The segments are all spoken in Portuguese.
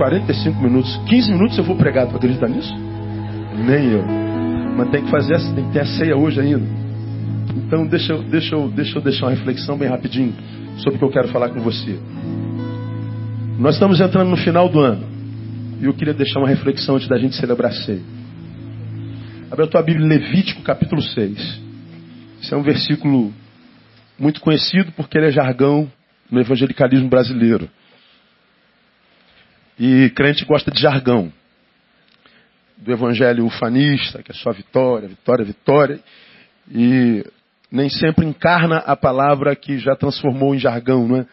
Temos 45 minutos. 15 minutos eu vou pregar. Tu acredita nisso? Nem eu. Mas tem que fazer, tem que ter a ceia hoje ainda. Então deixa, deixa, deixa eu deixar uma reflexão bem rapidinho sobre o que eu quero falar com você. Nós estamos entrando no final do ano. E eu queria deixar uma reflexão antes da gente celebrar a ceia. Abre a tua Bíblia, Levítico capítulo 6. Esse é um versículo muito conhecido porque ele é jargão no evangelicalismo brasileiro. E crente gosta de jargão. Do evangelho ufanista, que é só vitória, vitória, vitória. E nem sempre encarna a palavra que já transformou em jargão, não é?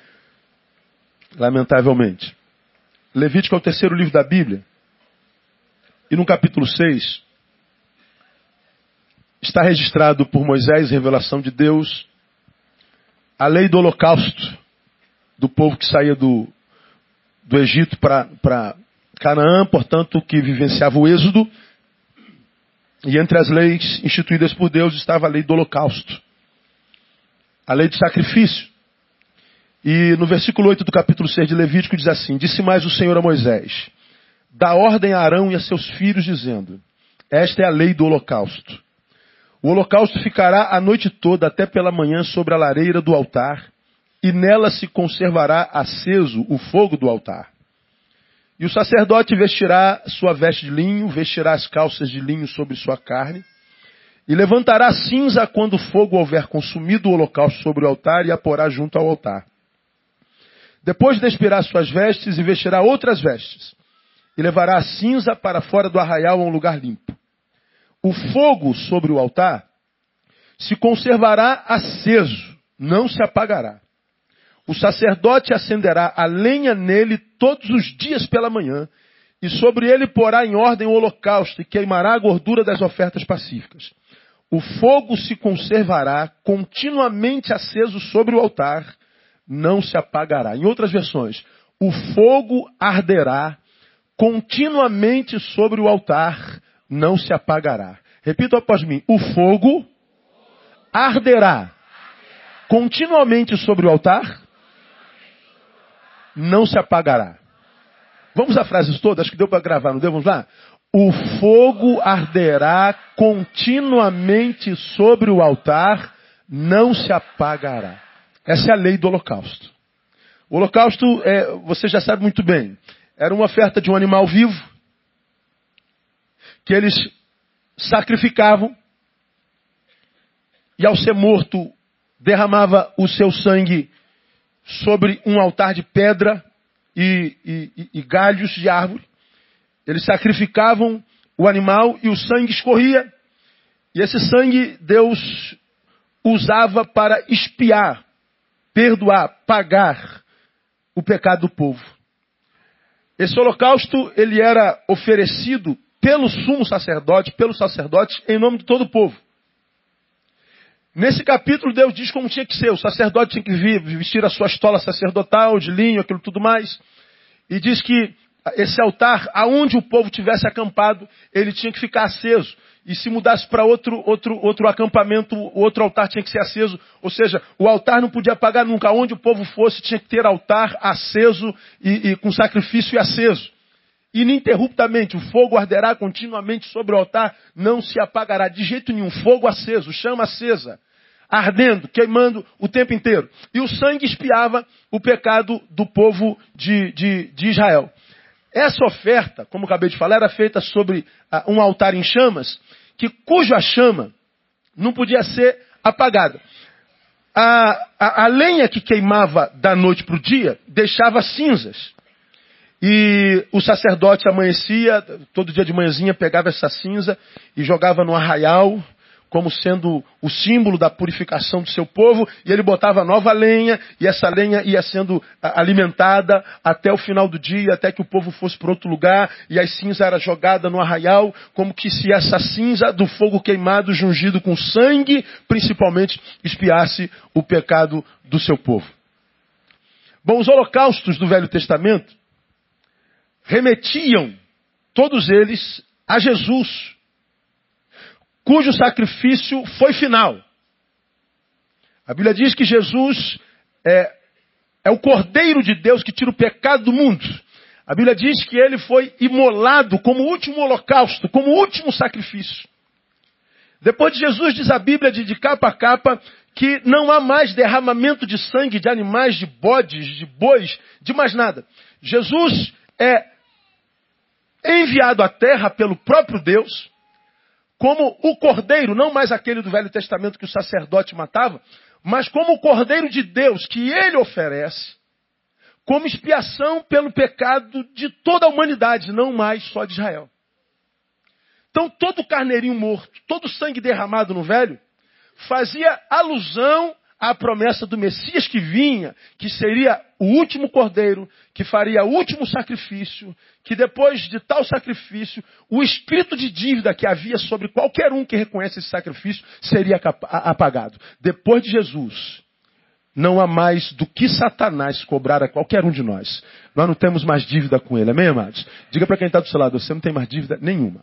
Lamentavelmente. Levítico é o terceiro livro da Bíblia. E no capítulo 6, está registrado por Moisés, revelação de Deus, a lei do holocausto do povo que saía do, do Egito para Canaã, portanto, que vivenciava o êxodo. E entre as leis instituídas por Deus estava a lei do holocausto, a lei de sacrifício. E no versículo 8 do capítulo 6 de Levítico diz assim: Disse mais o Senhor a Moisés: Dá ordem a Arão e a seus filhos, dizendo: Esta é a lei do holocausto. O holocausto ficará a noite toda até pela manhã sobre a lareira do altar, e nela se conservará aceso o fogo do altar. E o sacerdote vestirá sua veste de linho, vestirá as calças de linho sobre sua carne, e levantará cinza quando o fogo houver consumido o holocausto sobre o altar e a porá junto ao altar. Depois despirá suas vestes e vestirá outras vestes, e levará a cinza para fora do arraial a um lugar limpo. O fogo sobre o altar se conservará aceso, não se apagará. O sacerdote acenderá a lenha nele todos os dias pela manhã, e sobre ele porá em ordem o holocausto e queimará a gordura das ofertas pacíficas. O fogo se conservará continuamente aceso sobre o altar, não se apagará. Em outras versões, o fogo arderá continuamente sobre o altar, não se apagará. Repita após mim: o fogo arderá continuamente sobre o altar, não se apagará. Vamos a frases todas? Acho que deu para gravar, não deu? Vamos lá? O fogo arderá continuamente sobre o altar, não se apagará. Essa é a lei do holocausto. O holocausto, é, você já sabe muito bem, era uma oferta de um animal vivo que eles sacrificavam e ao ser morto derramava o seu sangue sobre um altar de pedra e, e, e galhos de árvore. Eles sacrificavam o animal e o sangue escorria. E esse sangue Deus usava para espiar, perdoar, pagar o pecado do povo. Esse holocausto ele era oferecido pelo sumo sacerdote, pelos sacerdotes, em nome de todo o povo. Nesse capítulo, Deus diz como tinha que ser. O sacerdote tinha que vestir a sua estola sacerdotal, de linho, aquilo tudo mais. E diz que esse altar, aonde o povo tivesse acampado, ele tinha que ficar aceso. E se mudasse para outro, outro, outro acampamento, outro altar tinha que ser aceso. Ou seja, o altar não podia apagar nunca. Aonde o povo fosse, tinha que ter altar aceso e, e com sacrifício aceso. Ininterruptamente, o fogo arderá continuamente sobre o altar, não se apagará de jeito nenhum. Fogo aceso, chama acesa ardendo, queimando o tempo inteiro. E o sangue espiava o pecado do povo de, de, de Israel. Essa oferta, como acabei de falar, era feita sobre uh, um altar em chamas, que cuja chama não podia ser apagada. A, a, a lenha que queimava da noite para o dia deixava cinzas. E o sacerdote amanhecia, todo dia de manhãzinha pegava essa cinza e jogava no arraial, como sendo o símbolo da purificação do seu povo, e ele botava nova lenha, e essa lenha ia sendo alimentada até o final do dia, até que o povo fosse para outro lugar, e a cinza era jogada no arraial, como que se essa cinza do fogo queimado, jungido com sangue, principalmente, espiasse o pecado do seu povo. Bom, os holocaustos do Velho Testamento remetiam, todos eles, a Jesus cujo sacrifício foi final. A Bíblia diz que Jesus é, é o Cordeiro de Deus que tira o pecado do mundo. A Bíblia diz que ele foi imolado como último holocausto, como último sacrifício. Depois de Jesus, diz a Bíblia de, de capa a capa, que não há mais derramamento de sangue de animais, de bodes, de bois, de mais nada. Jesus é enviado à terra pelo próprio Deus, como o cordeiro, não mais aquele do Velho Testamento que o sacerdote matava, mas como o cordeiro de Deus que ele oferece, como expiação pelo pecado de toda a humanidade, não mais só de Israel. Então, todo carneirinho morto, todo sangue derramado no velho, fazia alusão à promessa do Messias que vinha, que seria o último cordeiro, que faria o último sacrifício, que depois de tal sacrifício, o escrito de dívida que havia sobre qualquer um que reconhece esse sacrifício seria apagado. Depois de Jesus, não há mais do que Satanás cobrar a qualquer um de nós. Nós não temos mais dívida com ele, amém, amados? Diga para quem está do seu lado, você não tem mais dívida nenhuma.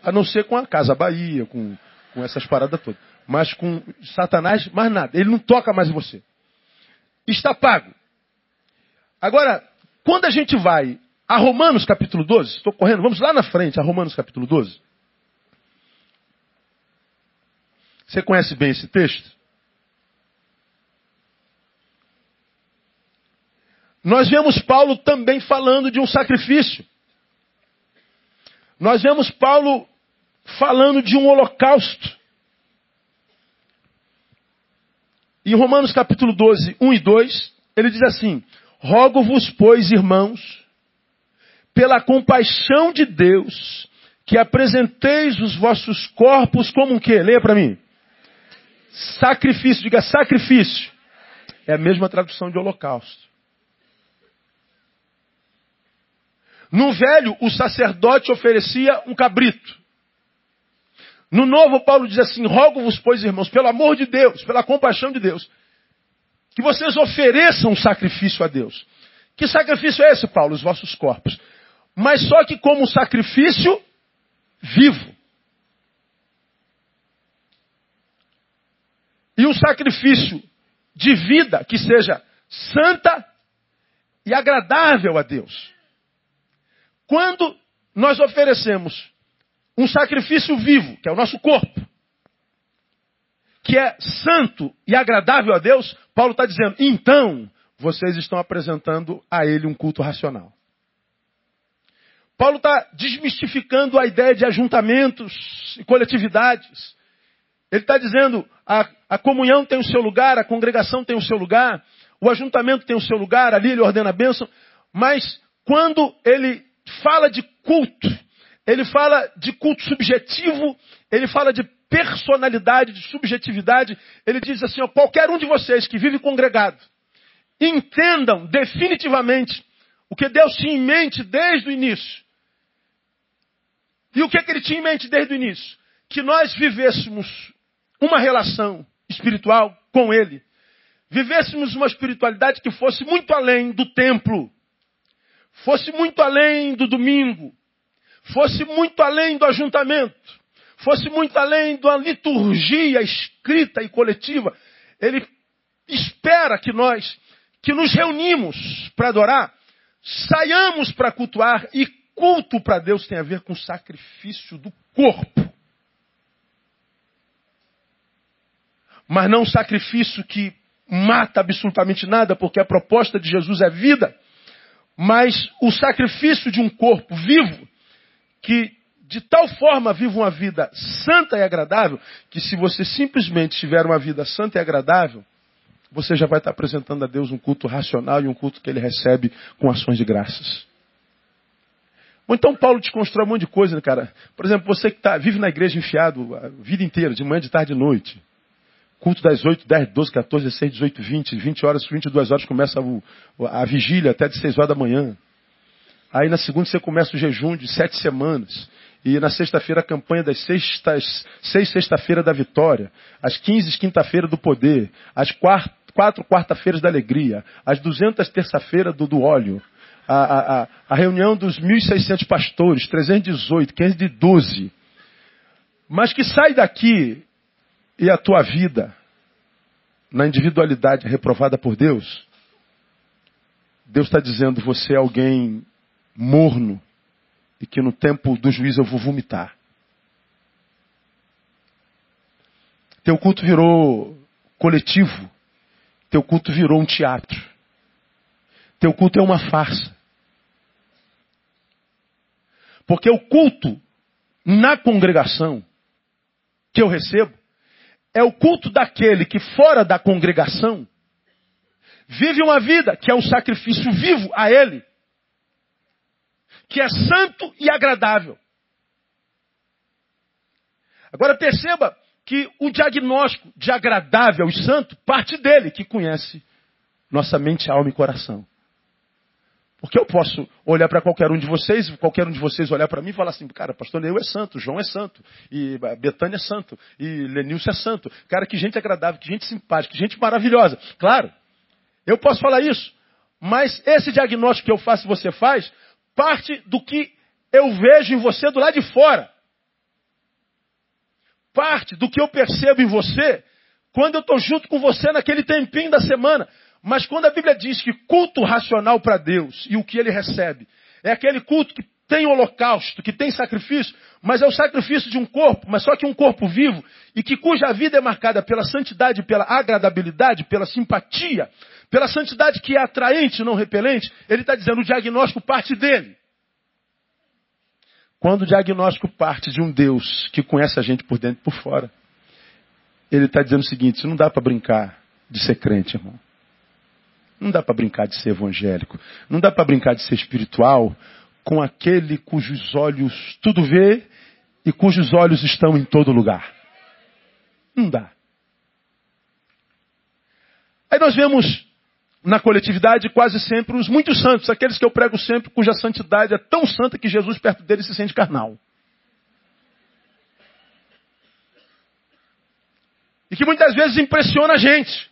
A não ser com a Casa Bahia, com, com essas paradas todas. Mas com Satanás, mais nada. Ele não toca mais em você. Está pago. Agora, quando a gente vai a Romanos capítulo 12, estou correndo, vamos lá na frente, a Romanos capítulo 12. Você conhece bem esse texto? Nós vemos Paulo também falando de um sacrifício. Nós vemos Paulo falando de um holocausto. Em Romanos capítulo 12, 1 e 2, ele diz assim: Rogo-vos, pois, irmãos, pela compaixão de Deus, que apresenteis os vossos corpos como um quê? Leia para mim. Sacrifício, diga sacrifício. É a mesma tradução de holocausto. No velho, o sacerdote oferecia um cabrito. No novo, Paulo diz assim: Rogo-vos, pois, irmãos, pelo amor de Deus, pela compaixão de Deus, que vocês ofereçam um sacrifício a Deus. Que sacrifício é esse, Paulo? Os vossos corpos. Mas só que como um sacrifício vivo. E um sacrifício de vida que seja santa e agradável a Deus. Quando nós oferecemos um sacrifício vivo, que é o nosso corpo, que é santo e agradável a Deus, Paulo está dizendo, então vocês estão apresentando a ele um culto racional. Paulo está desmistificando a ideia de ajuntamentos e coletividades. Ele está dizendo a, a comunhão tem o seu lugar, a congregação tem o seu lugar, o ajuntamento tem o seu lugar, ali ele ordena a bênção, mas quando ele fala de culto, ele fala de culto subjetivo, ele fala de personalidade, de subjetividade. Ele diz assim: ó, qualquer um de vocês que vive congregado, entendam definitivamente o que Deus tinha em mente desde o início. E o que, que ele tinha em mente desde o início? Que nós vivêssemos uma relação espiritual com Ele. Vivêssemos uma espiritualidade que fosse muito além do templo, fosse muito além do domingo, fosse muito além do ajuntamento, fosse muito além da liturgia escrita e coletiva. Ele espera que nós, que nos reunimos para adorar, saiamos para cultuar e culto para Deus tem a ver com sacrifício do corpo. Mas não sacrifício que mata absolutamente nada, porque a proposta de Jesus é vida, mas o sacrifício de um corpo vivo que de tal forma vive uma vida santa e agradável, que se você simplesmente tiver uma vida santa e agradável, você já vai estar apresentando a Deus um culto racional e um culto que ele recebe com ações de graças. Ou então Paulo desconstrói um monte de coisa, né, cara? Por exemplo, você que tá, vive na igreja enfiado a vida inteira, de manhã, de tarde e noite. Culto das 8, 10, 12, 14, 16, 18, 20, 20 horas, 22 horas começa a, a vigília até de 6 horas da manhã. Aí na segunda você começa o jejum de sete semanas. E na sexta-feira a campanha das sextas, seis sexta-feira da vitória, as quinze quinta-feira do poder, as quatro, quatro quarta-feiras da alegria, as duzentas terça-feira do, do óleo, a, a, a reunião dos 1.600 pastores, 318, 512. Mas que sai daqui e a tua vida, na individualidade reprovada por Deus, Deus está dizendo: você é alguém morno e que no tempo do juízo eu vou vomitar. Teu culto virou coletivo. Teu culto virou um teatro. Teu culto é uma farsa. Porque o culto na congregação que eu recebo é o culto daquele que fora da congregação vive uma vida que é um sacrifício vivo a ele, que é santo e agradável. Agora perceba que o diagnóstico de agradável e santo parte dele, que conhece nossa mente, alma e coração. Porque eu posso olhar para qualquer um de vocês, qualquer um de vocês olhar para mim e falar assim, cara, pastor Leu é santo, João é santo, e Betânia é santo, e Lenilson é santo. Cara, que gente agradável, que gente simpática, que gente maravilhosa. Claro, eu posso falar isso, mas esse diagnóstico que eu faço e você faz, parte do que eu vejo em você do lado de fora. Parte do que eu percebo em você quando eu estou junto com você naquele tempinho da semana. Mas quando a Bíblia diz que culto racional para Deus e o que ele recebe é aquele culto que tem holocausto, que tem sacrifício, mas é o sacrifício de um corpo, mas só que um corpo vivo e que cuja vida é marcada pela santidade, pela agradabilidade, pela simpatia, pela santidade que é atraente, não repelente, ele está dizendo o diagnóstico parte dele. Quando o diagnóstico parte de um Deus que conhece a gente por dentro e por fora, ele está dizendo o seguinte: não dá para brincar de ser crente, irmão. Não dá para brincar de ser evangélico. Não dá para brincar de ser espiritual com aquele cujos olhos tudo vê e cujos olhos estão em todo lugar. Não dá. Aí nós vemos na coletividade quase sempre os muitos santos, aqueles que eu prego sempre, cuja santidade é tão santa que Jesus perto deles se sente carnal. E que muitas vezes impressiona a gente.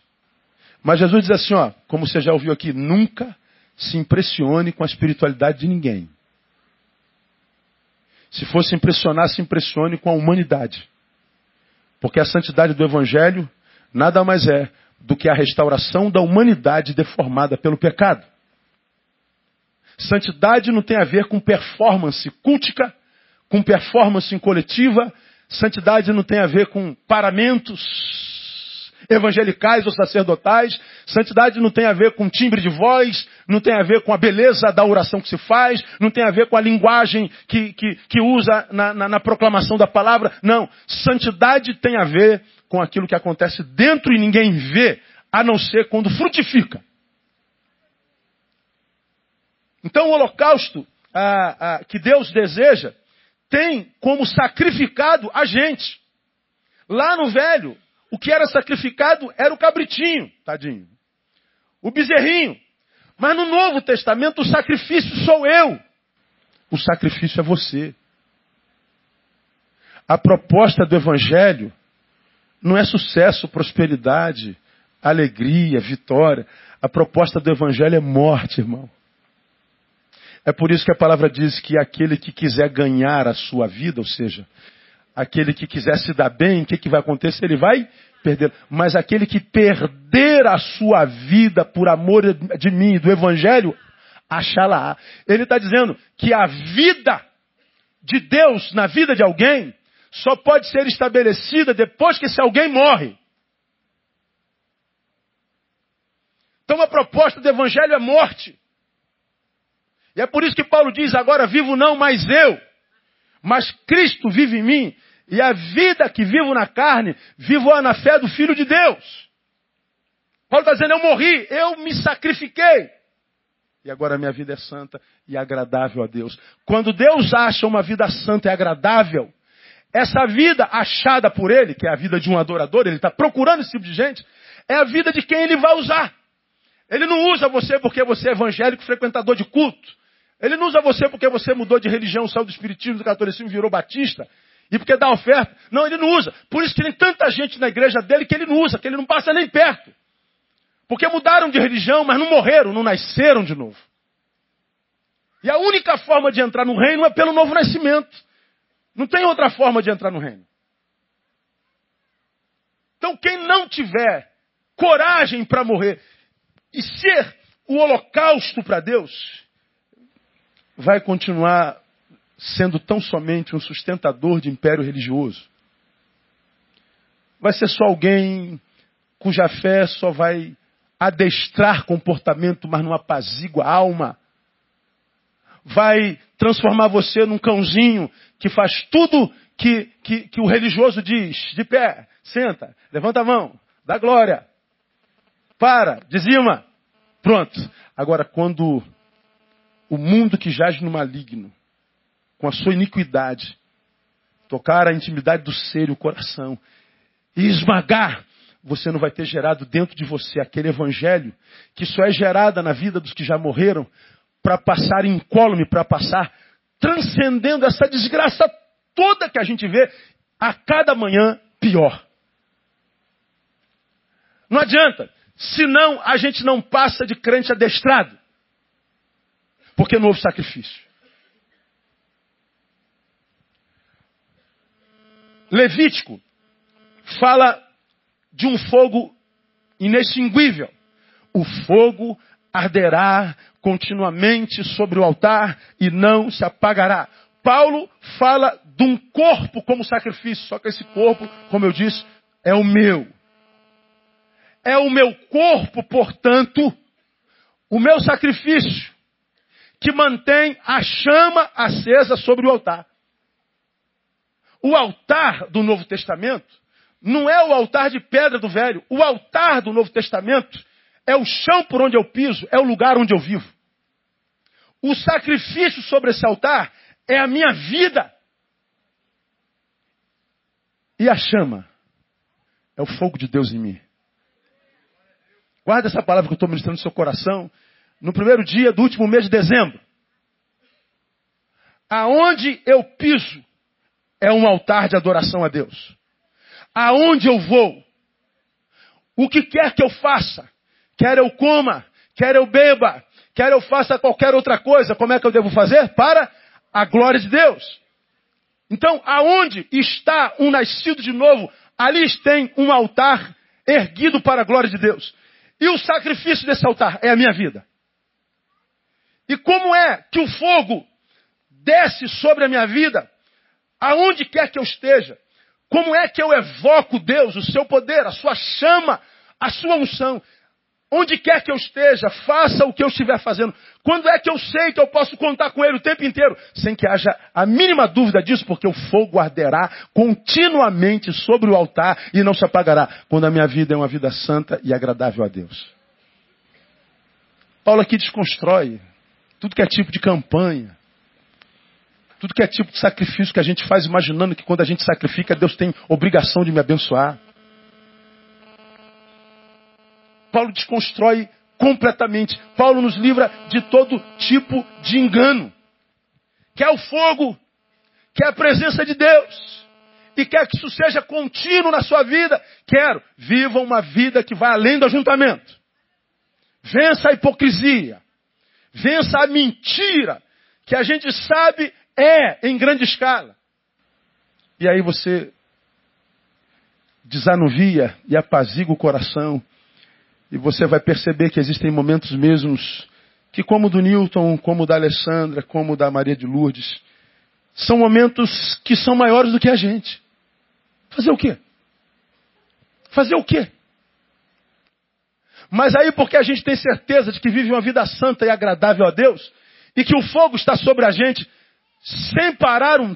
Mas Jesus diz assim, ó, como você já ouviu aqui, nunca se impressione com a espiritualidade de ninguém. Se fosse impressionar, se impressione com a humanidade. Porque a santidade do Evangelho nada mais é do que a restauração da humanidade deformada pelo pecado. Santidade não tem a ver com performance cultica, com performance coletiva. Santidade não tem a ver com paramentos evangelicais ou sacerdotais. Santidade não tem a ver com timbre de voz, não tem a ver com a beleza da oração que se faz, não tem a ver com a linguagem que, que, que usa na, na, na proclamação da palavra. Não. Santidade tem a ver com aquilo que acontece dentro e ninguém vê, a não ser quando frutifica. Então o holocausto que Deus deseja tem como sacrificado a gente. Lá no velho, o que era sacrificado era o cabritinho, tadinho. O bezerrinho. Mas no Novo Testamento o sacrifício sou eu. O sacrifício é você. A proposta do Evangelho não é sucesso, prosperidade, alegria, vitória. A proposta do Evangelho é morte, irmão. É por isso que a palavra diz que aquele que quiser ganhar a sua vida, ou seja, aquele que quiser se dar bem, o que, que vai acontecer? Ele vai perder. Mas aquele que perder a sua vida por amor de mim e do Evangelho, achá-la. Ele está dizendo que a vida de Deus na vida de alguém só pode ser estabelecida depois que esse alguém morre. Então a proposta do Evangelho é morte. E é por isso que Paulo diz: agora vivo não mais eu, mas Cristo vive em mim. E a vida que vivo na carne, vivo na fé do Filho de Deus. Paulo está dizendo, eu morri, eu me sacrifiquei. E agora a minha vida é santa e agradável a Deus. Quando Deus acha uma vida santa e agradável, essa vida achada por Ele, que é a vida de um adorador, Ele está procurando esse tipo de gente, é a vida de quem Ele vai usar. Ele não usa você porque você é evangélico, frequentador de culto. Ele não usa você porque você mudou de religião, saiu do espiritismo, do catolicismo, virou batista. E porque dá oferta. Não, ele não usa. Por isso que tem tanta gente na igreja dele que ele não usa, que ele não passa nem perto. Porque mudaram de religião, mas não morreram, não nasceram de novo. E a única forma de entrar no reino é pelo novo nascimento. Não tem outra forma de entrar no reino. Então, quem não tiver coragem para morrer e ser o holocausto para Deus vai continuar sendo tão somente um sustentador de império religioso. Vai ser só alguém cuja fé só vai adestrar comportamento, mas não apazigua a alma. Vai transformar você num cãozinho que faz tudo que, que, que o religioso diz. De pé, senta, levanta a mão, dá glória. Para, dizima. Pronto. Agora, quando o mundo que jaz no maligno, com a sua iniquidade, tocar a intimidade do ser e o coração, e esmagar, você não vai ter gerado dentro de você aquele evangelho que só é gerada na vida dos que já morreram para passar incólume, para passar transcendendo essa desgraça toda que a gente vê a cada manhã pior. Não adianta. Senão a gente não passa de crente adestrado. Porque não houve sacrifício. Levítico fala de um fogo inextinguível. O fogo arderá continuamente sobre o altar e não se apagará. Paulo fala de um corpo como sacrifício, só que esse corpo, como eu disse, é o meu. É o meu corpo, portanto, o meu sacrifício, que mantém a chama acesa sobre o altar. O altar do Novo Testamento não é o altar de pedra do velho. O altar do Novo Testamento é o chão por onde eu piso, é o lugar onde eu vivo. O sacrifício sobre esse altar é a minha vida. E a chama é o fogo de Deus em mim. Guarda essa palavra que eu estou ministrando no seu coração. No primeiro dia do último mês de dezembro. Aonde eu piso é um altar de adoração a Deus. Aonde eu vou, o que quer que eu faça, quer eu coma, quer eu beba, quer eu faça qualquer outra coisa, como é que eu devo fazer? Para a glória de Deus. Então, aonde está um nascido de novo, ali tem um altar erguido para a glória de Deus. E o sacrifício desse altar é a minha vida. E como é que o fogo desce sobre a minha vida, aonde quer que eu esteja? Como é que eu evoco Deus, o seu poder, a sua chama, a sua unção? Onde quer que eu esteja, faça o que eu estiver fazendo. Quando é que eu sei que eu posso contar com Ele o tempo inteiro? Sem que haja a mínima dúvida disso, porque o fogo arderá continuamente sobre o altar e não se apagará. Quando a minha vida é uma vida santa e agradável a Deus. Paulo aqui desconstrói tudo que é tipo de campanha, tudo que é tipo de sacrifício que a gente faz imaginando que quando a gente sacrifica, Deus tem obrigação de me abençoar. Paulo desconstrói completamente. Paulo nos livra de todo tipo de engano. Quer o fogo, quer a presença de Deus, e quer que isso seja contínuo na sua vida. Quero, viva uma vida que vai além do ajuntamento. Vença a hipocrisia. Vença a mentira, que a gente sabe é em grande escala. E aí você desanuvia e apazigua o coração e você vai perceber que existem momentos mesmos que, como o do Newton, como o da Alessandra, como o da Maria de Lourdes, são momentos que são maiores do que a gente. Fazer o quê? Fazer o quê? Mas aí, porque a gente tem certeza de que vive uma vida santa e agradável a Deus, e que o fogo está sobre a gente, sem parar um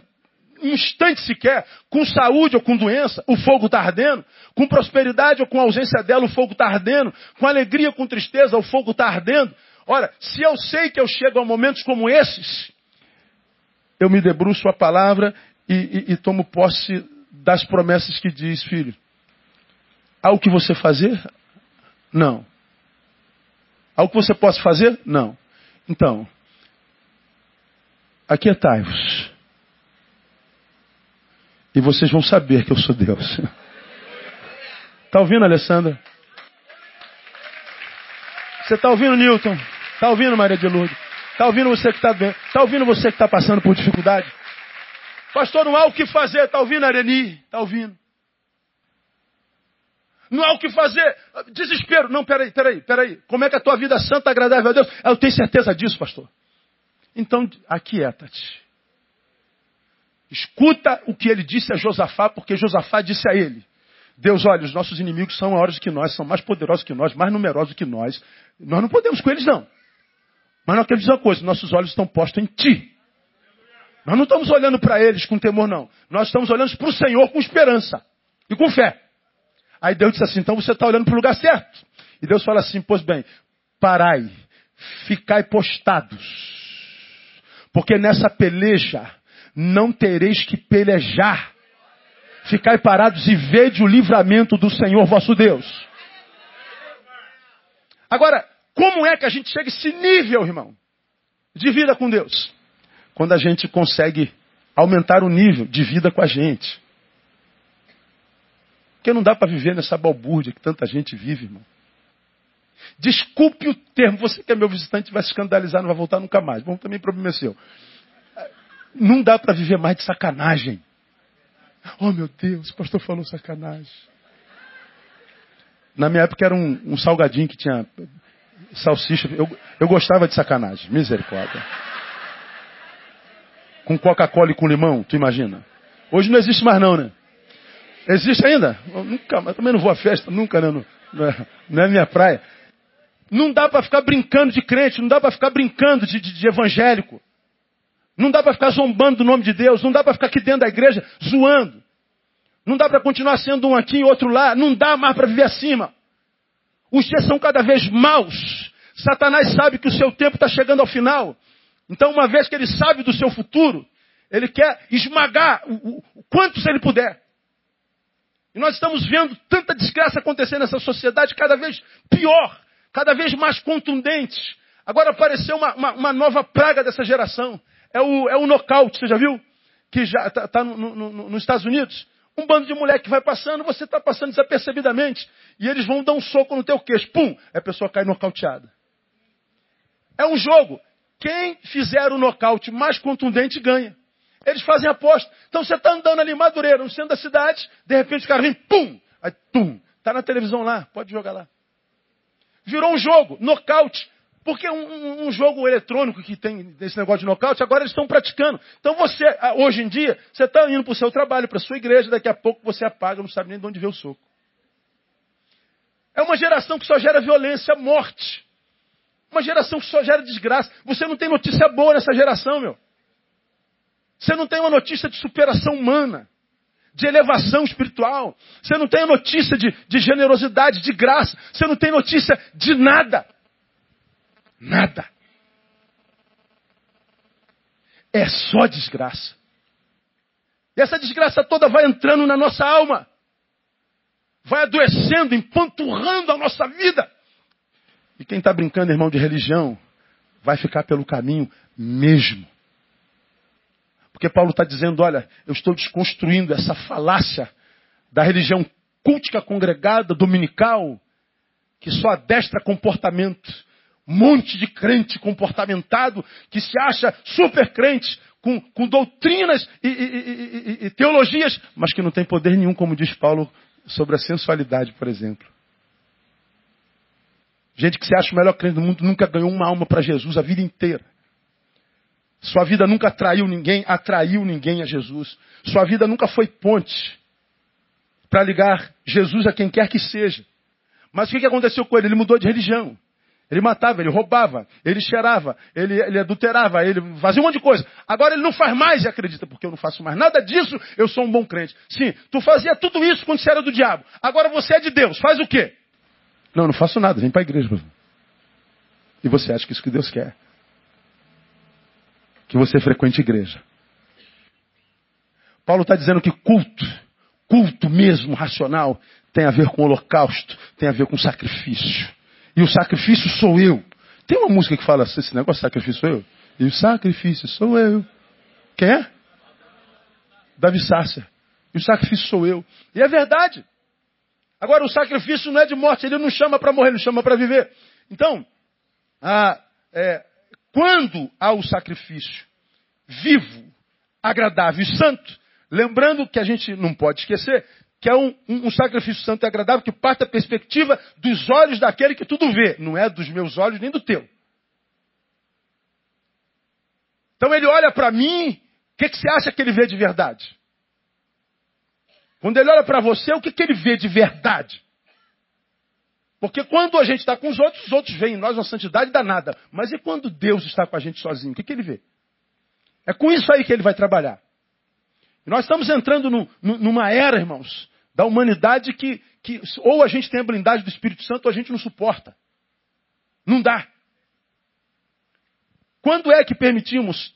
instante sequer, com saúde ou com doença, o fogo está ardendo. Com prosperidade ou com ausência dela, o fogo está ardendo. Com alegria ou com tristeza, o fogo está ardendo. Ora, se eu sei que eu chego a momentos como esses, eu me debruço a palavra e, e, e tomo posse das promessas que diz, filho. Há o que você fazer? Não. Há o que você possa fazer? Não. Então, aquietai-vos e vocês vão saber que eu sou Deus. Está ouvindo, Alessandra? Você está ouvindo, Newton? Está ouvindo, Maria de Lourdes? Está ouvindo você que está bem? Está ouvindo você que está passando por dificuldade? Pastor, não há o que fazer. Está ouvindo, Areni? Está ouvindo? não há o que fazer. Desespero. Não, peraí, peraí, peraí. Como é que a tua vida é santa, agradável a Deus? Eu tenho certeza disso, pastor. Então, aquieta-te. Escuta o que ele disse a Josafá, porque Josafá disse a ele: Deus, olha, os nossos inimigos são maiores que nós, são mais poderosos que nós, mais numerosos que nós. Nós não podemos com eles, não. Mas nós queremos dizer uma coisa: nossos olhos estão postos em ti. Nós não estamos olhando para eles com temor, não. Nós estamos olhando para o Senhor com esperança e com fé. Aí Deus disse assim: então você está olhando para o lugar certo. E Deus fala assim: pois bem, parai, ficai postados, porque nessa peleja não tereis que pelejar. Ficai parados e vede o livramento do Senhor vosso Deus. Agora, como é que a gente chega a esse nível, irmão, de vida com Deus? Quando a gente consegue aumentar o nível de vida com a gente. Porque não dá para viver nessa balbúrdia que tanta gente vive, irmão. Desculpe o termo, você que é meu visitante vai se escandalizar, não vai voltar nunca mais. Bom, também problema é seu. Não dá para viver mais de sacanagem. Oh meu Deus, o pastor falou sacanagem. Na minha época era um, um salgadinho que tinha salsicha. Eu, eu gostava de sacanagem, misericórdia. Com Coca-Cola e com limão, tu imagina? Hoje não existe mais não, né? Existe ainda? Eu nunca, mas também não vou à festa, nunca, né? Não, é, não é minha praia. Não dá para ficar brincando de crente, não dá para ficar brincando de, de, de evangélico. Não dá para ficar zombando do nome de Deus. Não dá para ficar aqui dentro da igreja zoando. Não dá para continuar sendo um aqui e outro lá. Não dá mais para viver acima. Os dias são cada vez maus. Satanás sabe que o seu tempo está chegando ao final. Então, uma vez que ele sabe do seu futuro, ele quer esmagar o, o, o ele puder. E nós estamos vendo tanta desgraça acontecer nessa sociedade cada vez pior, cada vez mais contundente. Agora apareceu uma, uma, uma nova praga dessa geração é o, é o nocaute, você já viu? Que já está tá no, no, no, nos Estados Unidos. Um bando de mulher que vai passando, você está passando desapercebidamente. E eles vão dar um soco no teu queixo. Pum! A pessoa cai nocauteada. É um jogo. Quem fizer o nocaute mais contundente ganha. Eles fazem aposta. Então você está andando ali Madureira, no centro da cidade, de repente o cara vem, pum! Aí, pum! Está na televisão lá, pode jogar lá. Virou um jogo, nocaute. Porque um, um, jogo eletrônico que tem esse negócio de nocaute, agora eles estão praticando. Então você, hoje em dia, você está indo para o seu trabalho, para a sua igreja, daqui a pouco você apaga, não sabe nem de onde veio o soco. É uma geração que só gera violência, morte. Uma geração que só gera desgraça. Você não tem notícia boa nessa geração, meu. Você não tem uma notícia de superação humana, de elevação espiritual. Você não tem notícia de, de generosidade, de graça. Você não tem notícia de nada. Nada. É só desgraça. E essa desgraça toda vai entrando na nossa alma. Vai adoecendo, empanturrando a nossa vida. E quem está brincando, irmão, de religião, vai ficar pelo caminho mesmo. Porque Paulo está dizendo: olha, eu estou desconstruindo essa falácia da religião cultica congregada, dominical, que só adestra comportamento monte de crente comportamentado que se acha super crente, com, com doutrinas e, e, e, e, teologias, mas que não tem poder nenhum, como diz Paulo, sobre a sensualidade, por exemplo. Gente que se acha o melhor crente do mundo nunca ganhou uma alma para Jesus a vida inteira. Sua vida nunca atraiu ninguém, atraiu ninguém a Jesus. Sua vida nunca foi ponte para ligar Jesus a quem quer que seja. Mas o que aconteceu com ele? Ele mudou de religião. Ele matava, ele roubava, ele cheirava, ele, ele, adulterava, ele fazia um monte de coisa. Agora ele não faz mais e acredita, porque eu não faço mais nada disso, eu sou um bom crente. Sim, tu fazia tudo isso quando você era do diabo. Agora você é de Deus, faz o quê? Não, não faço nada, vem para a igreja. E você acha que isso que Deus quer? Que você frequente igreja. Paulo está dizendo que culto, culto mesmo, racional, tem a ver com holocausto, tem a ver com sacrifício. E o sacrifício sou eu. Tem uma música que fala assim, esse negócio, sacrifício sou eu. E o sacrifício sou eu. Quem é? Davi Sácia. E o sacrifício sou eu. E é verdade. Agora, o sacrifício não é de morte, ele não chama para morrer, ele chama para viver. Então, a, é, quando há o sacrifício vivo, agradável e santo, lembrando que a gente não pode esquecer que é um, um, um, sacrifício santo e agradável que parte da perspectiva dos olhos daquele que tudo vê, não é dos meus olhos nem do teu. Então ele olha para mim, o que, que, você acha que ele vê de verdade? Quando ele olha para você, o que, que ele vê de verdade? Porque quando a gente está com os outros, os outros veem em nós uma santidade danada. Mas e quando Deus está com a gente sozinho? O que, que ele vê? É com isso aí que ele vai trabalhar. E nós estamos entrando no, numa era, irmãos, da humanidade que, que ou a gente tem a blindagem do Espírito Santo ou a gente não suporta. Não dá. Quando é que permitimos,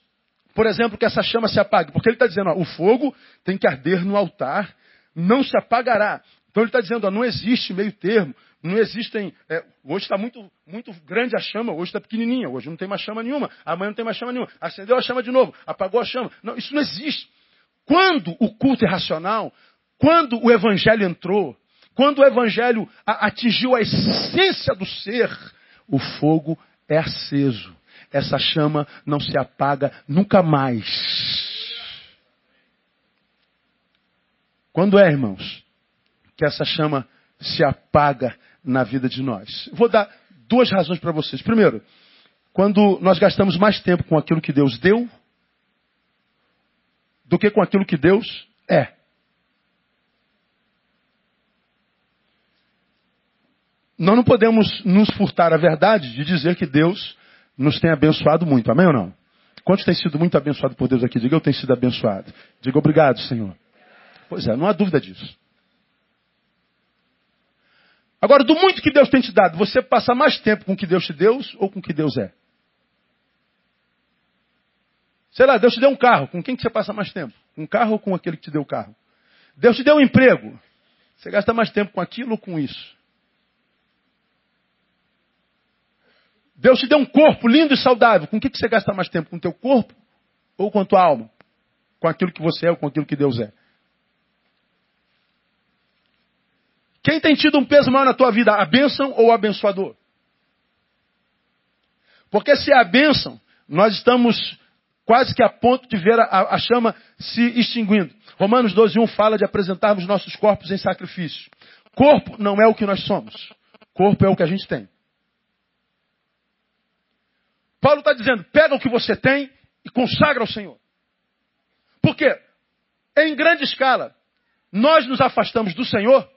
por exemplo, que essa chama se apague? Porque ele está dizendo, ó, o fogo tem que arder no altar, não se apagará. Então ele está dizendo, ó, não existe meio termo, não existem. É, hoje está muito, muito grande a chama, hoje está pequenininha, hoje não tem mais chama nenhuma, amanhã não tem mais chama nenhuma. Acendeu a chama de novo, apagou a chama. Não, isso não existe. Quando o culto é racional, quando o evangelho entrou, quando o evangelho atingiu a essência do ser, o fogo é aceso. Essa chama não se apaga nunca mais. Quando é, irmãos, que essa chama se apaga na vida de nós? Vou dar duas razões para vocês. Primeiro, quando nós gastamos mais tempo com aquilo que Deus deu do que com aquilo que Deus é. Nós não podemos nos furtar a verdade de dizer que Deus nos tem abençoado muito. Amém ou não? Quantos têm sido muito abençoados por Deus aqui? Diga eu tenho sido abençoado. Diga obrigado, Senhor. Pois é, não há dúvida disso. Agora, do muito que Deus tem te dado, você passa mais tempo com o que Deus te deu ou com o que Deus é? Sei lá, Deus te deu um carro. Com quem que você passa mais tempo? Com um carro ou com aquele que te deu o carro? Deus te deu um emprego. Você gasta mais tempo com aquilo ou com isso? Deus te deu um corpo lindo e saudável. Com o que, que você gasta mais tempo? Com o teu corpo ou com a tua alma? Com aquilo que você é ou com aquilo que Deus é? Quem tem tido um peso maior na tua vida? A bênção ou o abençoador? Porque se é a bênção, nós estamos quase que a ponto de ver a, a chama se extinguindo. Romanos 12, 1 fala de apresentarmos nossos corpos em sacrifício. Corpo não é o que nós somos. Corpo é o que a gente tem. Paulo está dizendo, pega o que você tem e consagra ao Senhor. Por quê? Em grande escala, nós nos afastamos do Senhor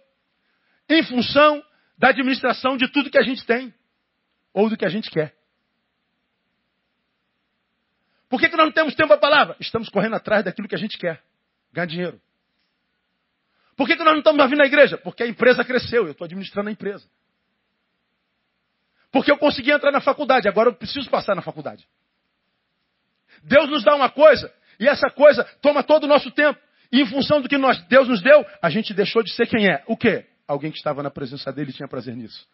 em função da administração de tudo que a gente tem ou do que a gente quer. Por que, que nós não temos tempo a palavra? Estamos correndo atrás daquilo que a gente quer. Ganhar dinheiro. Por que, que nós não estamos vindo na igreja? Porque a empresa cresceu, eu estou administrando a empresa. Porque eu consegui entrar na faculdade, agora eu preciso passar na faculdade. Deus nos dá uma coisa, e essa coisa toma todo o nosso tempo. E em função do que nós, Deus nos deu, a gente deixou de ser quem é. O quê? Alguém que estava na presença dele tinha prazer nisso.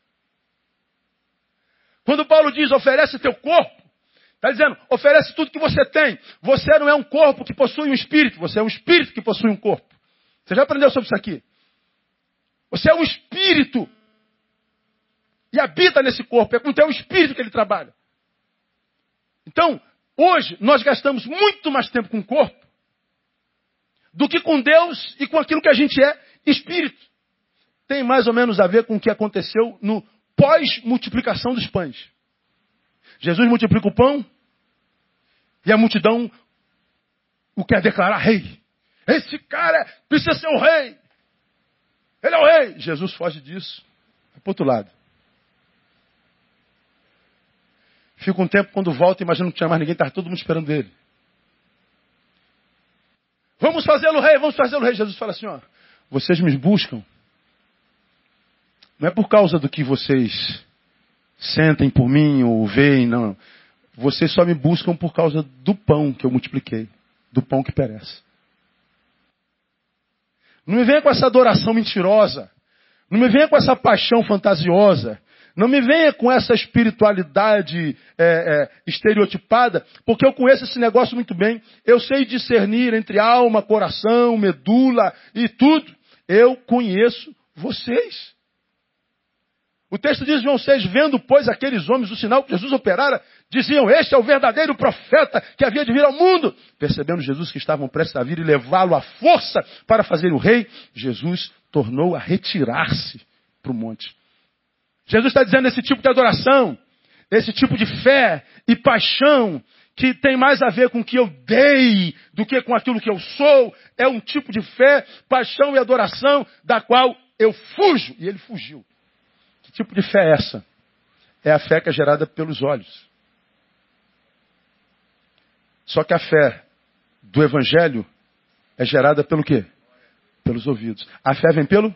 Quando Paulo diz, oferece teu corpo, Está dizendo, oferece tudo que você tem. Você não é um corpo que possui um espírito, você é um espírito que possui um corpo. Você já aprendeu sobre isso aqui? Você é um espírito. E habita nesse corpo. É com o teu espírito que ele trabalha. Então, hoje, nós gastamos muito mais tempo com o corpo do que com Deus e com aquilo que a gente é espírito. Tem mais ou menos a ver com o que aconteceu no pós-multiplicação dos pães. Jesus multiplica o pão, e a multidão o quer declarar rei. Esse cara precisa ser o rei. Ele é o rei. Jesus foge disso. Vai para outro lado. Fica um tempo quando volta, imagina que não tinha mais ninguém, está todo mundo esperando ele. Vamos fazê-lo rei, vamos fazê-lo rei. Jesus fala assim, ó, vocês me buscam. Não é por causa do que vocês sentem por mim ou veem, não. Vocês só me buscam por causa do pão que eu multipliquei, do pão que perece. Não me venha com essa adoração mentirosa. Não me venha com essa paixão fantasiosa. Não me venha com essa espiritualidade é, é, estereotipada, porque eu conheço esse negócio muito bem. Eu sei discernir entre alma, coração, medula e tudo. Eu conheço vocês. O texto diz, João 6, vendo, pois, aqueles homens o sinal que Jesus operara, diziam, este é o verdadeiro profeta que havia de vir ao mundo. Percebendo Jesus que estavam prestes a vir e levá-lo à força para fazer o rei, Jesus tornou a retirar-se para o monte. Jesus está dizendo esse tipo de adoração, esse tipo de fé e paixão que tem mais a ver com o que eu dei do que com aquilo que eu sou, é um tipo de fé, paixão e adoração da qual eu fujo. E ele fugiu. Tipo de fé é essa? É a fé que é gerada pelos olhos. Só que a fé do Evangelho é gerada pelo quê? Pelos ouvidos. A fé vem pelo?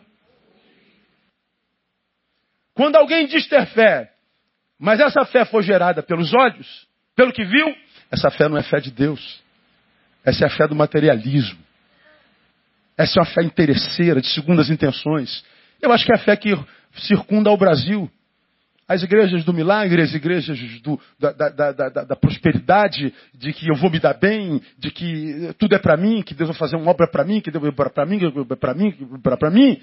Quando alguém diz ter fé, mas essa fé foi gerada pelos olhos, pelo que viu, essa fé não é fé de Deus. Essa é a fé do materialismo. Essa é uma fé interesseira, de segundas intenções. Eu acho que é a fé que circunda o Brasil. As igrejas do milagre, as igrejas do, da, da, da, da, prosperidade, de que eu vou me dar bem, de que tudo é para mim, que Deus vai fazer uma obra para mim, que Deus vai para mim, que Deus vai para mim, para mim.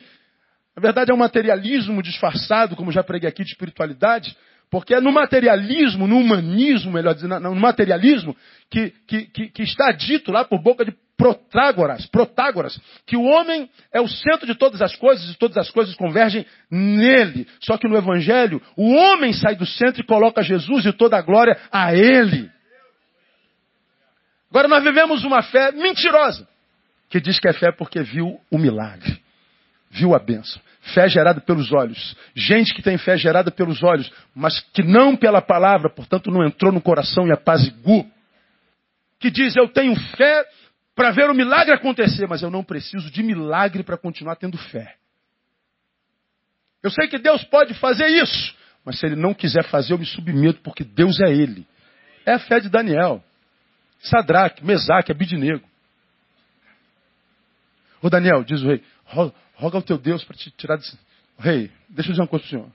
Na verdade é um materialismo disfarçado, como já preguei aqui, de espiritualidade, porque é no materialismo, no humanismo, melhor dizendo, no materialismo, que, que, que, que está dito lá por boca de Protágoras, Protágoras, que o homem é o centro de todas as coisas e todas as coisas convergem nele. Só que no Evangelho, o homem sai do centro e coloca Jesus e toda a glória a ele. Agora nós vivemos uma fé mentirosa, que diz que é fé porque viu o milagre, viu a bênção. Fé gerada pelos olhos. Gente que tem fé gerada pelos olhos, mas que não pela palavra, portanto não entrou no coração e apaziguou. Que diz, eu tenho fé para ver o milagre acontecer, mas eu não preciso de milagre para continuar tendo fé. Eu sei que Deus pode fazer isso, mas se Ele não quiser fazer, eu me submeto, porque Deus é Ele. É a fé de Daniel, Sadraque, Mesaque, Abidinego. Ô Daniel, diz o rei, roga ao teu Deus para te tirar desse. Rei, deixa eu dizer uma coisa para o senhor.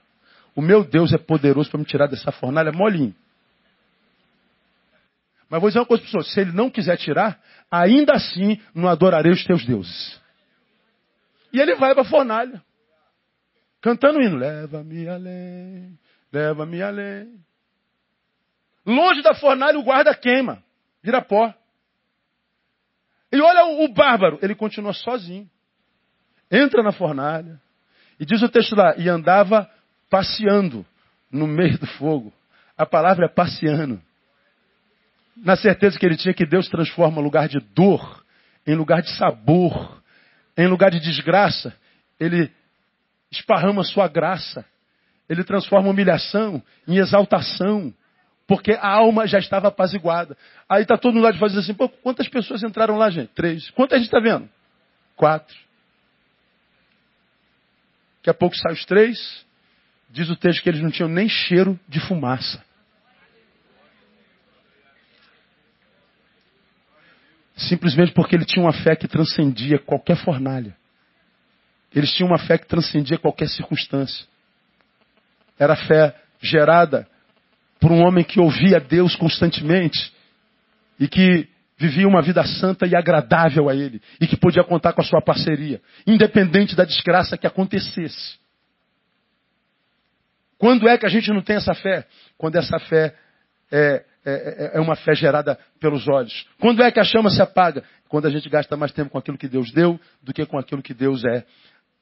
O meu Deus é poderoso para me tirar dessa fornalha molinho. Mas vou dizer uma coisa para o senhor: se ele não quiser tirar, ainda assim não adorarei os teus deuses. E ele vai para a fornalha, cantando o hino: Leva-me além, leva-me além. Longe da fornalha o guarda queima, vira pó. E olha o, o bárbaro, ele continua sozinho entra na fornalha. E diz o texto lá, e andava passeando no meio do fogo. A palavra é passeando. Na certeza que ele tinha que Deus transforma lugar de dor em lugar de sabor, em lugar de desgraça. Ele esparrama sua graça. Ele transforma humilhação em exaltação. Porque a alma já estava apaziguada. Aí está todo mundo lá de fazer assim, pô, quantas pessoas entraram lá, gente? Três. Quantas a gente está vendo? Quatro. Daqui a pouco saem os três. Diz o texto que eles não tinham nem cheiro de fumaça. Simplesmente porque ele tinha uma fé que transcendia qualquer fornalha. Eles tinham uma fé que transcendia qualquer circunstância. Era fé gerada por um homem que ouvia Deus constantemente e que vivia uma vida santa e agradável a ele, e que podia contar com a sua parceria, independente da desgraça que acontecesse. Quando é que a gente não tem essa fé? Quando essa fé é, é, é, é uma fé gerada pelos olhos. Quando é que a chama se apaga? Quando a gente gasta mais tempo com aquilo que Deus deu do que com aquilo que Deus é.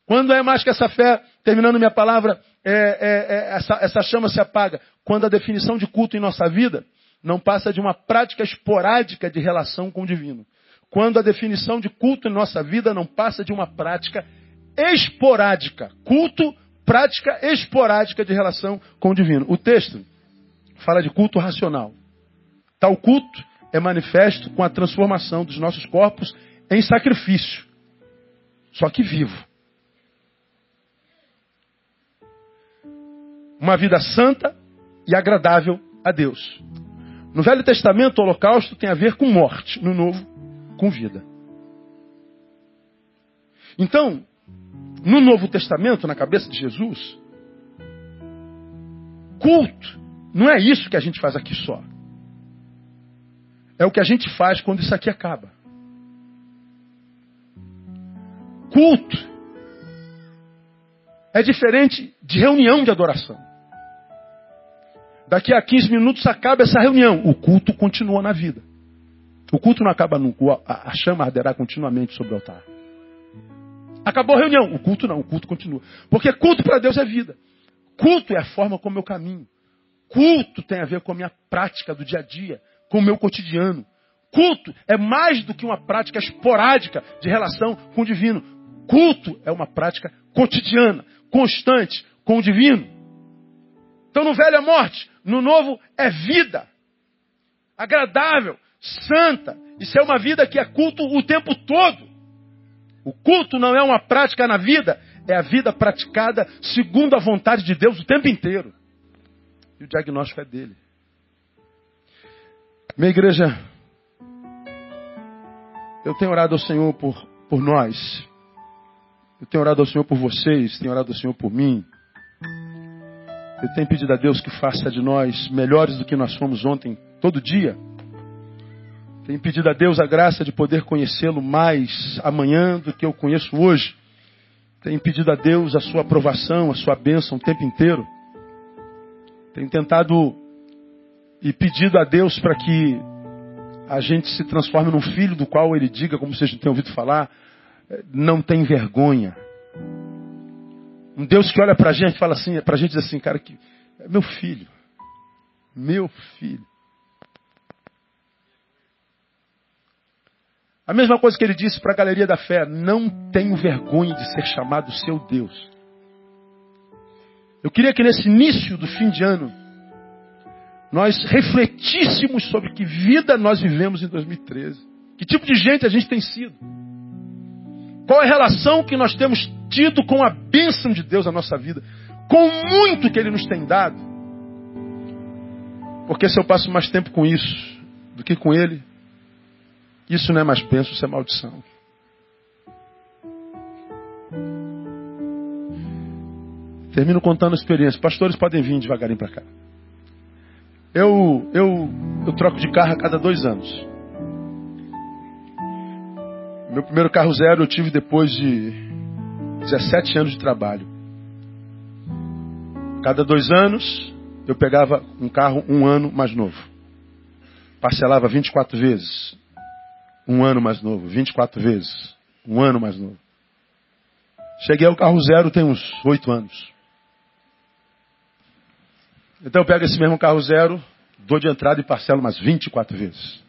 Quando é mais que essa fé, terminando minha palavra, é, é, é, essa, essa chama se apaga? Quando a definição de culto em nossa vida não passa de uma prática esporádica de relação com o divino. Quando a definição de culto em nossa vida não passa de uma prática esporádica. Culto, prática esporádica de relação com o divino. O texto fala de culto racional. Tal culto é manifesto com a transformação dos nossos corpos em sacrifício. Só que vivo. Uma vida santa e agradável a Deus. No Velho Testamento, o holocausto tem a ver com morte, no Novo, com vida. Então, no Novo Testamento, na cabeça de Jesus, culto não é isso que a gente faz aqui só. É o que a gente faz quando isso aqui acaba. Culto é diferente de reunião de adoração. Daqui a 15 minutos acaba essa reunião. O culto continua na vida. O culto não acaba nunca. A chama arderá continuamente sobre o altar. Acabou a reunião. O culto não, o culto continua. Porque culto para Deus é vida. Culto é a forma como eu caminho. Culto tem a ver com a minha prática do dia a dia, com o meu cotidiano. Culto é mais do que uma prática esporádica de relação com o divino. Culto é uma prática cotidiana, constante com o divino. Então no velho é morte, no novo é vida. Agradável, santa. Isso é uma vida que é culto o tempo todo. O culto não é uma prática na vida, é a vida praticada segundo a vontade de Deus o tempo inteiro. E o diagnóstico é dele. Minha igreja, eu tenho orado ao Senhor por, por nós. Eu tenho orado ao Senhor por vocês, tenho orado ao Senhor por mim. Eu tenho pedido a Deus que faça de nós melhores do que nós fomos ontem, todo dia. Tenho pedido a Deus a graça de poder conhecê-lo mais amanhã do que eu conheço hoje. Tenho pedido a Deus a sua aprovação, a sua bênção o tempo inteiro. Tenho tentado e pedido a Deus para que a gente se transforme num filho do qual ele diga, como vocês têm ouvido falar, não tem vergonha. Um Deus que olha para a gente e fala assim, para a gente diz assim, cara, que é meu filho, meu filho. A mesma coisa que ele disse para a galeria da fé: não tenho vergonha de ser chamado seu Deus. Eu queria que nesse início do fim de ano, nós refletíssemos sobre que vida nós vivemos em 2013. Que tipo de gente a gente tem sido. Qual é a relação que nós temos tido com a bênção de Deus na nossa vida. Com muito que Ele nos tem dado. Porque se eu passo mais tempo com isso do que com Ele, isso não é mais penso, isso é maldição. Termino contando a experiência. Pastores podem vir devagarinho para cá. Eu, eu, eu troco de carro a cada dois anos. Meu primeiro carro zero eu tive depois de 17 anos de trabalho. Cada dois anos eu pegava um carro um ano mais novo. Parcelava 24 vezes um ano mais novo, 24 vezes, um ano mais novo. Cheguei ao carro zero tem uns oito anos. Então eu pego esse mesmo carro zero, dou de entrada e parcelo mais 24 vezes.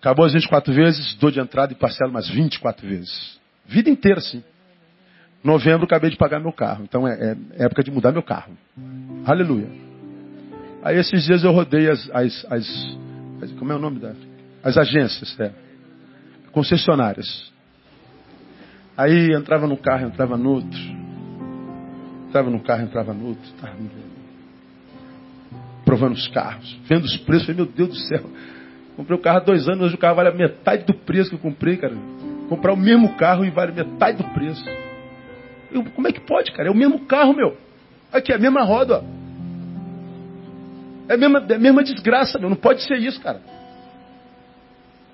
Acabou as 24 vezes, dou de entrada e parcelo mais 24 vezes. Vida inteira, sim. Novembro acabei de pagar meu carro. Então é, é época de mudar meu carro. Aleluia. Aí esses dias eu rodei as, as, as, as como é o nome da? As agências, é concessionárias. Aí entrava no carro, entrava no outro. Entrava no carro, entrava no outro. Tava provando os carros, vendo os preços. Falei, meu Deus do céu. Comprei o carro há dois anos, hoje o carro vale a metade do preço que eu comprei, cara. Comprar o mesmo carro e vale metade do preço. Eu, como é que pode, cara? É o mesmo carro, meu. Aqui, é a mesma roda, ó. É a mesma, é a mesma desgraça, meu. Não pode ser isso, cara.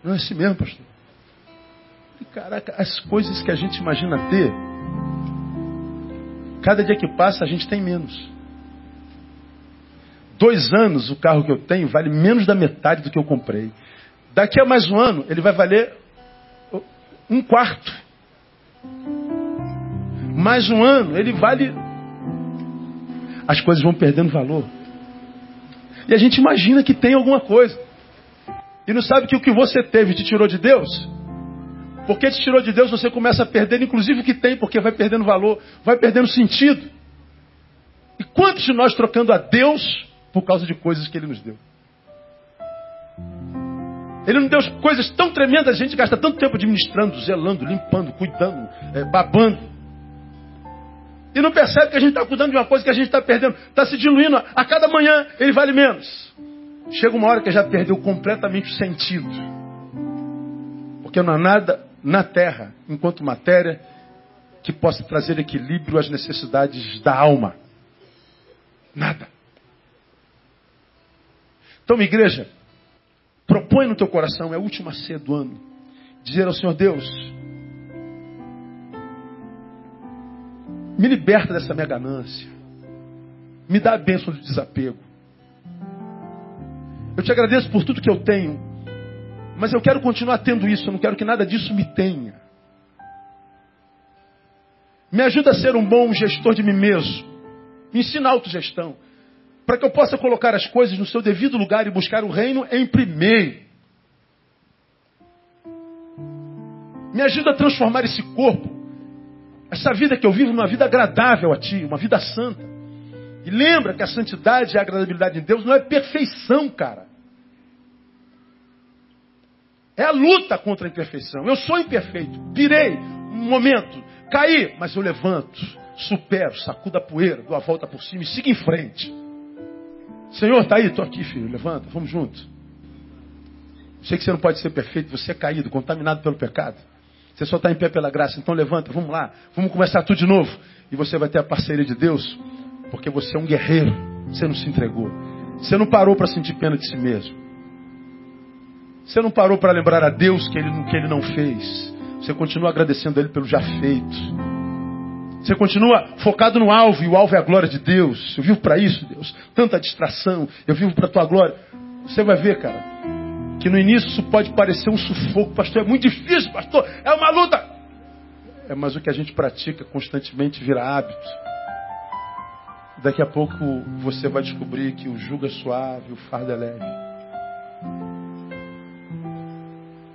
Não é assim mesmo, pastor. E, caraca, as coisas que a gente imagina ter, cada dia que passa a gente tem menos. Dois anos o carro que eu tenho vale menos da metade do que eu comprei. Daqui a mais um ano ele vai valer um quarto. Mais um ano ele vale. As coisas vão perdendo valor. E a gente imagina que tem alguma coisa. E não sabe que o que você teve te tirou de Deus? Porque te tirou de Deus, você começa a perder, inclusive o que tem, porque vai perdendo valor, vai perdendo sentido. E quantos de nós trocando a Deus por causa de coisas que Ele nos deu? Ele nos deu coisas tão tremendas, a gente gasta tanto tempo administrando, zelando, limpando, cuidando, é, babando. E não percebe que a gente está cuidando de uma coisa que a gente está perdendo, está se diluindo. A cada manhã ele vale menos. Chega uma hora que já perdeu completamente o sentido. Porque não há nada na terra, enquanto matéria, que possa trazer equilíbrio às necessidades da alma. Nada. Então, minha igreja, propõe no teu coração, é a última ceia do ano, dizer ao Senhor Deus: Me liberta dessa minha ganância. Me dá a bênção do desapego. Eu te agradeço por tudo que eu tenho, mas eu quero continuar tendo isso, eu não quero que nada disso me tenha. Me ajuda a ser um bom gestor de mim mesmo. Me ensina a autogestão. Para que eu possa colocar as coisas no seu devido lugar e buscar o reino em primeiro. Me ajuda a transformar esse corpo, essa vida que eu vivo, numa vida agradável a Ti, uma vida santa. E lembra que a santidade e a agradabilidade de Deus não é perfeição, cara. É a luta contra a imperfeição. Eu sou imperfeito. Pirei um momento, caí, mas eu levanto, supero, sacudo a poeira, dou a volta por cima e sigo em frente. Senhor, tá aí, tô aqui, filho. Levanta, vamos juntos. Sei que você não pode ser perfeito, você é caído, contaminado pelo pecado. Você só está em pé pela graça, então levanta, vamos lá, vamos começar tudo de novo. E você vai ter a parceria de Deus, porque você é um guerreiro, você não se entregou. Você não parou para sentir pena de si mesmo. Você não parou para lembrar a Deus que ele, que ele não fez. Você continua agradecendo a Ele pelo já feito. Você continua focado no alvo, e o alvo é a glória de Deus. Eu vivo para isso, Deus. Tanta distração, eu vivo para a tua glória. Você vai ver, cara, que no início isso pode parecer um sufoco, pastor, é muito difícil, pastor, é uma luta. É, mas o que a gente pratica constantemente vira hábito. Daqui a pouco você vai descobrir que o jugo é suave, o fardo é leve.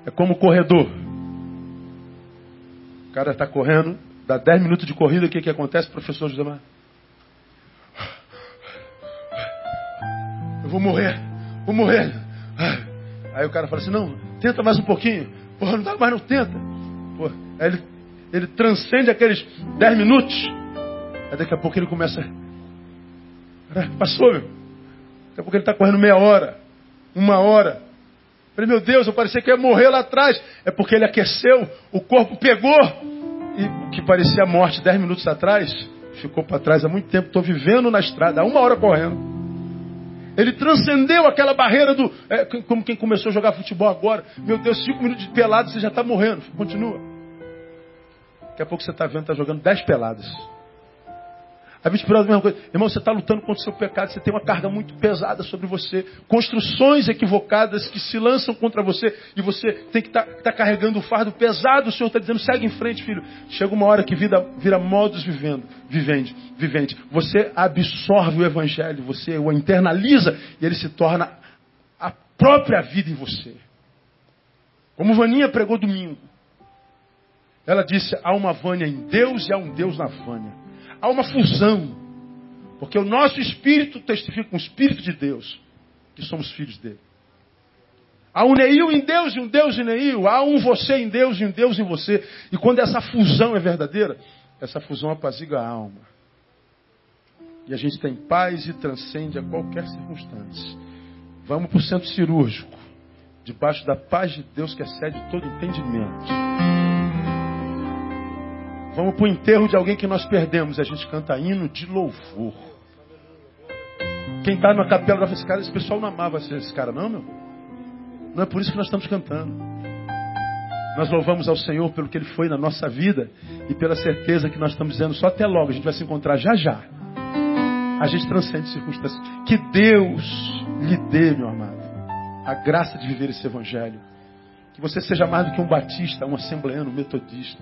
É como o corredor. O cara está correndo, dá 10 minutos de corrida, o que, que acontece, professor José Mar? Eu vou morrer, vou morrer. Aí o cara fala assim, não, tenta mais um pouquinho. Porra, não dá mais, não tenta. Porra, aí ele, ele transcende aqueles 10 minutos. Aí daqui a pouco ele começa. Passou, meu. Daqui a pouco ele está correndo meia hora, uma hora. Falei, meu Deus, eu parecia que ia morrer lá atrás. É porque ele aqueceu, o corpo pegou. E o que parecia morte 10 minutos atrás, ficou para trás há muito tempo. Estou vivendo na estrada, há uma hora correndo. Ele transcendeu aquela barreira do. É, como quem começou a jogar futebol agora. Meu Deus, cinco minutos de pelado, você já está morrendo. Continua. Daqui a pouco você está vendo, está jogando dez peladas. A gente a mesma coisa. Irmão, você está lutando contra o seu pecado, você tem uma carga muito pesada sobre você. Construções equivocadas que se lançam contra você e você tem que estar tá, tá carregando o fardo pesado. O Senhor está dizendo, segue em frente, filho. Chega uma hora que vida vira modus vivendo, vivente, vivente. Você absorve o Evangelho, você o internaliza e ele se torna a própria vida em você. Como Vaninha pregou domingo. Ela disse, há uma Vânia em Deus e há um Deus na Vânia há uma fusão. Porque o nosso espírito testifica com o espírito de Deus que somos filhos dele. Há um Neil em Deus e um Deus em Neil. Há um você em Deus e um Deus em você. E quando essa fusão é verdadeira, essa fusão apaziga a alma. E a gente tem paz e transcende a qualquer circunstância. Vamos para o centro cirúrgico, debaixo da paz de Deus que excede todo entendimento. Vamos para o enterro de alguém que nós perdemos. A gente canta hino de louvor. Quem está na capela falar, esse, cara, esse pessoal não amava esse cara, não, meu. Não é por isso que nós estamos cantando. Nós louvamos ao Senhor pelo que Ele foi na nossa vida e pela certeza que nós estamos dizendo só até logo. A gente vai se encontrar já já. A gente transcende circunstâncias. Que Deus lhe dê, meu amado, a graça de viver esse Evangelho. Que você seja mais do que um batista, um assembleano, um metodista.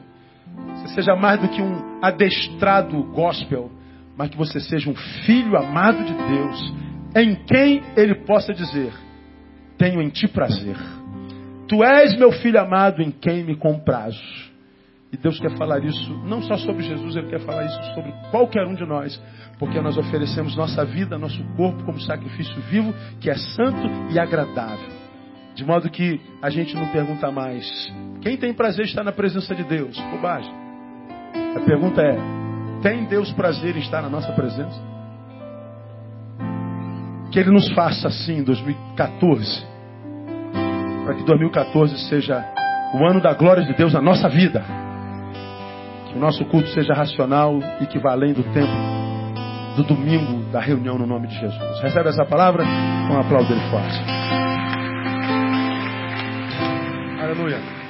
Você seja mais do que um adestrado gospel, mas que você seja um filho amado de Deus, em quem ele possa dizer: Tenho em ti prazer. Tu és meu filho amado em quem me comprazo. E Deus quer falar isso não só sobre Jesus, Ele quer falar isso sobre qualquer um de nós, porque nós oferecemos nossa vida, nosso corpo como sacrifício vivo, que é santo e agradável. De modo que a gente não pergunta mais: quem tem prazer estar na presença de Deus? Bobagem. A pergunta é: tem Deus prazer em estar na nossa presença? Que Ele nos faça assim em 2014, para que 2014 seja o ano da glória de Deus na nossa vida. Que o nosso culto seja racional e que vá além do tempo do domingo da reunião no nome de Jesus. Recebe essa palavra? Um aplauso forte. Aleluia.